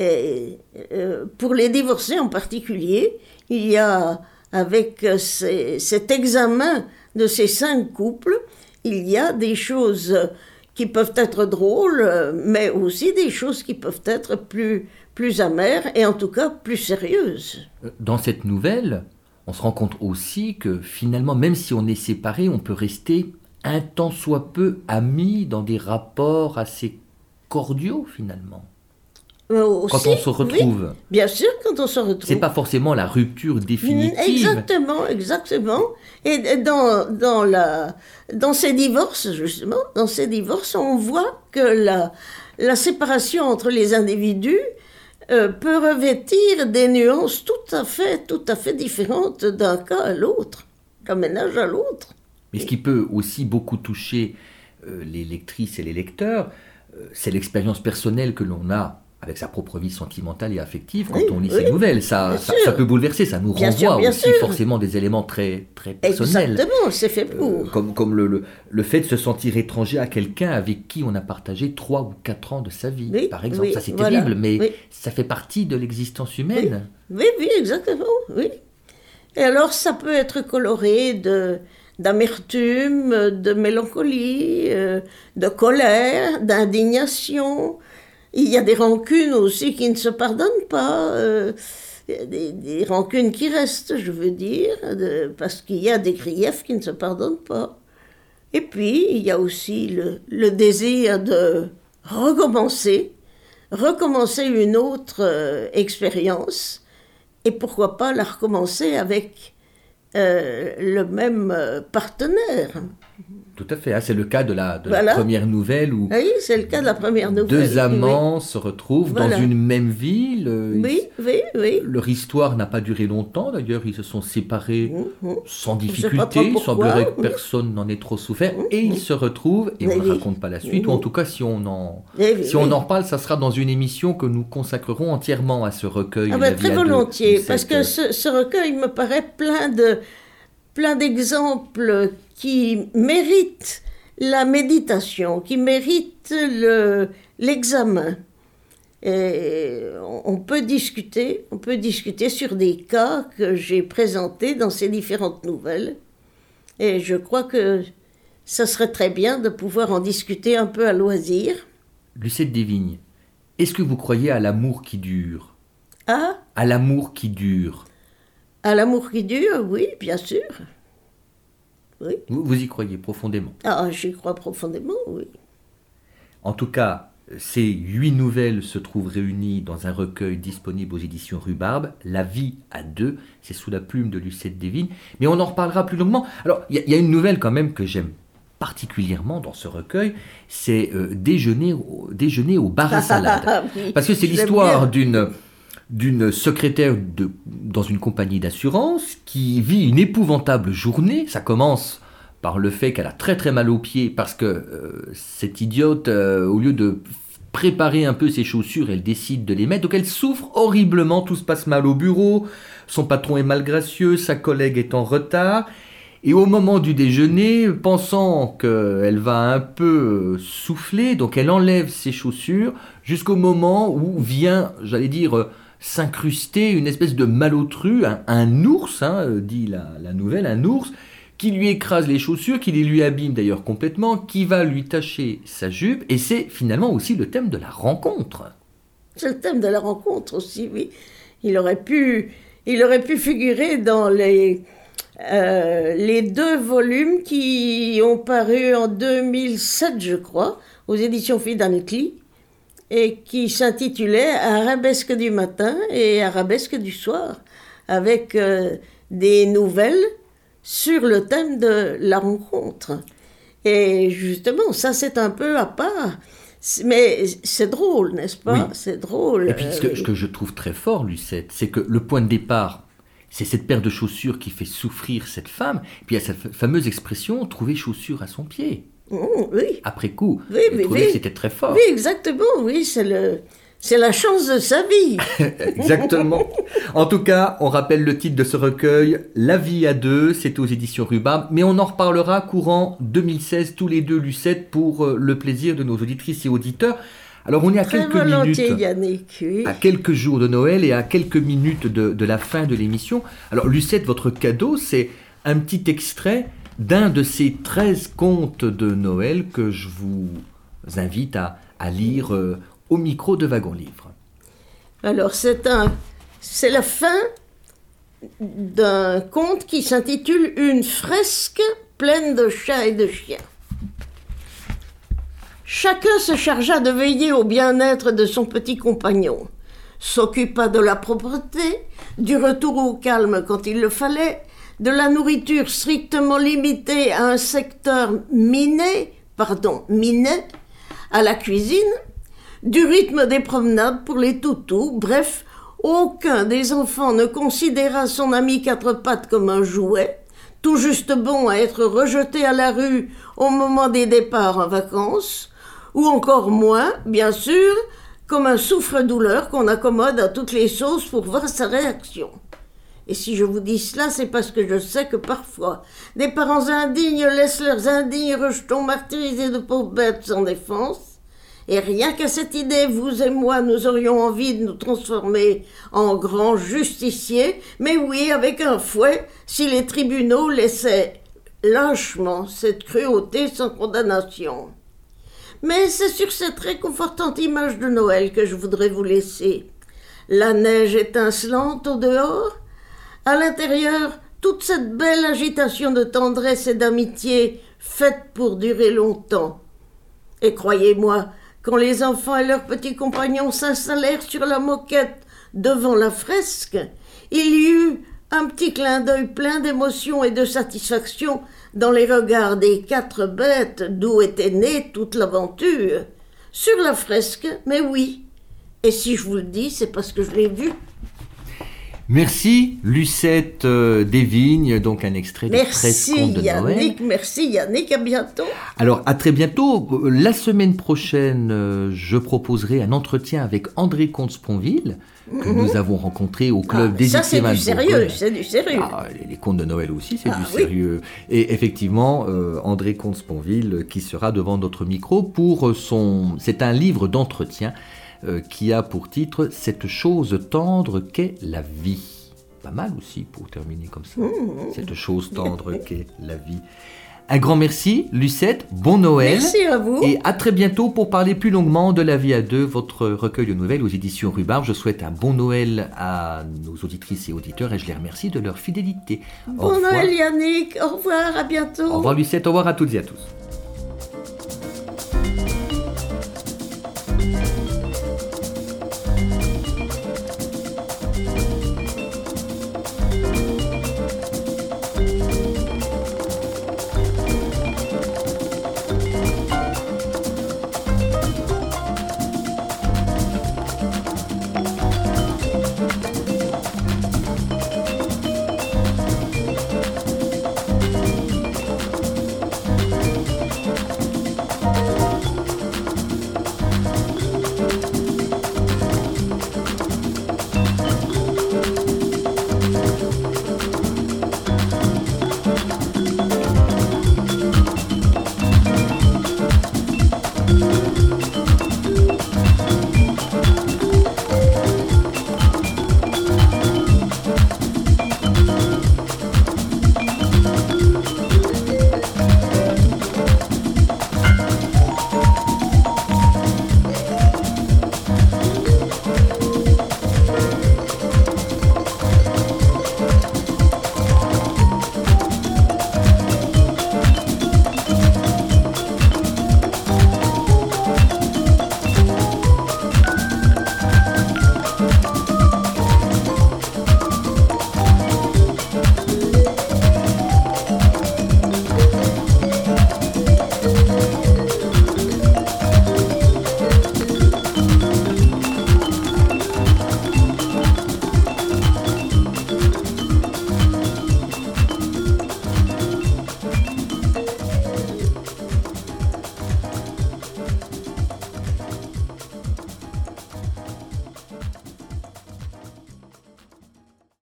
Et euh, pour les divorcés en particulier, il y a, avec cet examen de ces cinq couples, il y a des choses qui peuvent être drôles, mais aussi des choses qui peuvent être plus, plus amères et en tout cas plus sérieuses. Dans cette nouvelle, on se rend compte aussi que finalement, même si on est séparé, on peut rester un temps soit peu amis dans des rapports assez cordiaux finalement. Euh, quand on se retrouve. bien sûr, quand on se retrouve. C'est pas forcément la rupture définitive. Exactement, exactement. Et dans, dans, la, dans ces divorces, justement, dans ces divorces, on voit que la, la séparation entre les individus euh, peut revêtir des nuances tout à fait, tout à fait différentes d'un cas à l'autre, d'un ménage à l'autre. Mais ce qui peut aussi beaucoup toucher euh, les lectrices et les lecteurs, c'est l'expérience personnelle que l'on a avec sa propre vie sentimentale et affective quand on lit ces nouvelles. Ça, ça, peut bouleverser, ça nous renvoie aussi forcément des éléments très, très personnels. Exactement, c'est fait pour. Euh, comme comme le, le, fait de se sentir étranger à quelqu'un avec qui on a partagé trois ou quatre ans de sa vie, par exemple. ça c'est terrible, mais ça fait partie de l'existence humaine. Oui, oui, exactement, oui. Et alors ça peut être coloré de d'amertume, de mélancolie, euh, de colère, d'indignation, il y a des rancunes aussi qui ne se pardonnent pas. Euh, des, rancunes qui restent, je veux dire, parce qu'il y a des griefs qui ne se pardonnent pas. Et puis, il y a aussi le, désir de recommencer, recommencer une autre euh, expérience, et pourquoi pas la recommencer avec euh, le même partenaire. Tout à fait, c'est le cas de la, première nouvelle où oui, c'est le cas de la première nouvelle. deux amants se retrouvent dans une même ville. Oui, oui, oui. Leur histoire n'a pas duré longtemps d'ailleurs, ils se sont séparés mmh, mmh. sans difficulté, il semblerait que personne n'en ait trop souffert, mmh, et ils se retrouvent, et on ne raconte pas la suite, ou en tout cas si on en, eh si on en reparle, ça sera dans une émission que nous consacrerons entièrement à ce recueil. Ah ben, très volontiers, parce que ce, ce recueil me paraît plein de plein d'exemples qui méritent la méditation, qui méritent l'examen. On peut discuter, on peut discuter sur des cas que j'ai présentés dans ces différentes nouvelles. Et je crois que ça serait très bien de pouvoir en discuter un peu à loisir. Lucette Desvignes, est-ce que vous croyez à l'amour qui dure? À À l'amour qui dure? À l'amour qui dure, oui, bien sûr. Vous, y croyez profondément? Ah, j'y crois profondément, oui. En tout cas, ces huit nouvelles se trouvent réunies dans un recueil disponible aux éditions Rhubarbe, La vie à deux, c'est sous la plume de Lucette Devine, mais on en reparlera plus longuement. Alors, il y, a une nouvelle quand même que j'aime particulièrement dans ce recueil, c'est euh, déjeuner, au, déjeuner au bar à salade. Ah Parce que c'est l'histoire d'une d'une secrétaire de, dans une compagnie d'assurance qui vit une épouvantable journée. Ça commence par le fait qu'elle a très très mal aux pieds parce que euh, cette idiote, euh, au lieu de préparer un peu ses chaussures, elle décide de les mettre. Donc elle souffre horriblement, tout se passe mal au bureau, son patron est malgracieux, sa collègue est en retard. Et au moment du déjeuner, pensant qu'elle va un peu souffler, donc elle enlève ses chaussures jusqu'au moment où vient, j'allais dire, s'incruster une espèce de malotru, un, ours, hein, dit la, nouvelle, un ours, qui lui écrase les chaussures, qui les lui abîme d'ailleurs complètement, qui va lui tacher sa jupe, et c'est finalement aussi le thème de la rencontre. C'est le thème de la rencontre aussi, oui. Il aurait pu, il aurait pu figurer dans les, euh, les deux volumes qui ont paru en 2007, je crois, aux éditions Fidanitli, et qui s'intitulaient Arabesque du matin et Arabesque du soir, avec euh, des nouvelles sur le thème de la rencontre. Et justement, ça c'est un peu à part. Mais c'est drôle, n'est-ce pas? C'est drôle. Et puis ce que, ce que, je trouve très fort, Lucette, c'est que le point de départ, c'est cette paire de chaussures qui fait souffrir cette femme. Et puis il y a cette fameuse expression trouver chaussures à son pied. Mmh, oui. Après coup, oui, oui, oui. c'était très fort. Oui, exactement, oui, c'est le, c'est la chance de sa vie. Exactement. En tout cas, on rappelle le titre de ce recueil, La vie à deux, c'est aux éditions Rhubarbe, mais on en reparlera courant 2016, tous les deux, Lucette, pour euh, le plaisir de nos auditrices et auditeurs. Alors on est à quelques minutes, Yannick, à quelques jours de Noël et à quelques minutes de, de la fin de l'émission. Alors Lucette, votre cadeau, c'est un petit extrait d'un de ces 13 contes de Noël que je vous invite à, lire euh, au micro de Wagon Livre. Alors c'est un, c'est la fin d'un conte qui s'intitule Une fresque pleine de chats et de chiens. Chacun se chargea de veiller au bien-être de son petit compagnon, s'occupa de la propreté, du retour au calme quand il le fallait, de la nourriture strictement limitée à un secteur miné, pardon, miné, à la cuisine, du rythme des promenades pour les toutous, bref, aucun des enfants ne considéra son ami quatre pattes comme un jouet, tout juste bon à être rejeté à la rue au moment des départs en vacances, ou encore moins, bien sûr, comme un souffre-douleur qu'on accommode à toutes les sauces pour voir sa réaction. Et si je vous dis cela, c'est parce que je sais que parfois, des parents indignes laissent leurs indignes rejetons martyriser de pauvres bêtes sans défense, et rien qu'à cette idée, vous et moi, nous aurions envie de nous transformer en grands justiciers, mais oui, avec un fouet, si les tribunaux laissaient lâchement cette cruauté sans condamnation. Mais c'est sur cette réconfortante image de Noël que je voudrais vous laisser. La neige étincelante au dehors, à l'intérieur, toute cette belle agitation de tendresse et d'amitié faite pour durer longtemps. Et croyez-moi, quand les enfants et leurs petits compagnons s'installèrent sur la moquette devant la fresque, il y eut un petit clin d'œil plein d'émotion et de satisfaction dans les regards des quatre bêtes d'où était née toute l'aventure. Sur la fresque, mais oui. Et si je vous le dis, c'est parce que je l'ai vu. Merci Lucette euh, Desvignes, donc un extrait de Merci contes de Yannick, Noël. merci Yannick, à bientôt. Alors à très bientôt. La semaine prochaine, euh, je proposerai un entretien avec André Comte-Sponville que nous avons rencontré au club Mhm. Ah, des ça, c'est du sérieux, c'est du sérieux. Ah, les- contes de Noël aussi, c'est Ah, du oui. sérieux. Et effectivement, euh, André Comte-Sponville qui sera devant notre micro pour son... C'est un livre d'entretien euh, euh, qui a pour titre Cette chose tendre qu'est la vie. Pas mal aussi pour terminer comme ça. Mmh, mmh. Cette chose tendre qu'est la vie. Un grand merci, Lucette. Bon Noël. Merci à vous. Et à très bientôt pour parler plus longuement de La vie à deux, votre recueil de nouvelles aux éditions Rhubarbe. Je souhaite un bon Noël à nos auditrices et auditeurs et je les remercie de leur fidélité. Bon Noël, Yannick. Au revoir, à bientôt. Au revoir, Lucette. Au revoir à toutes et à tous.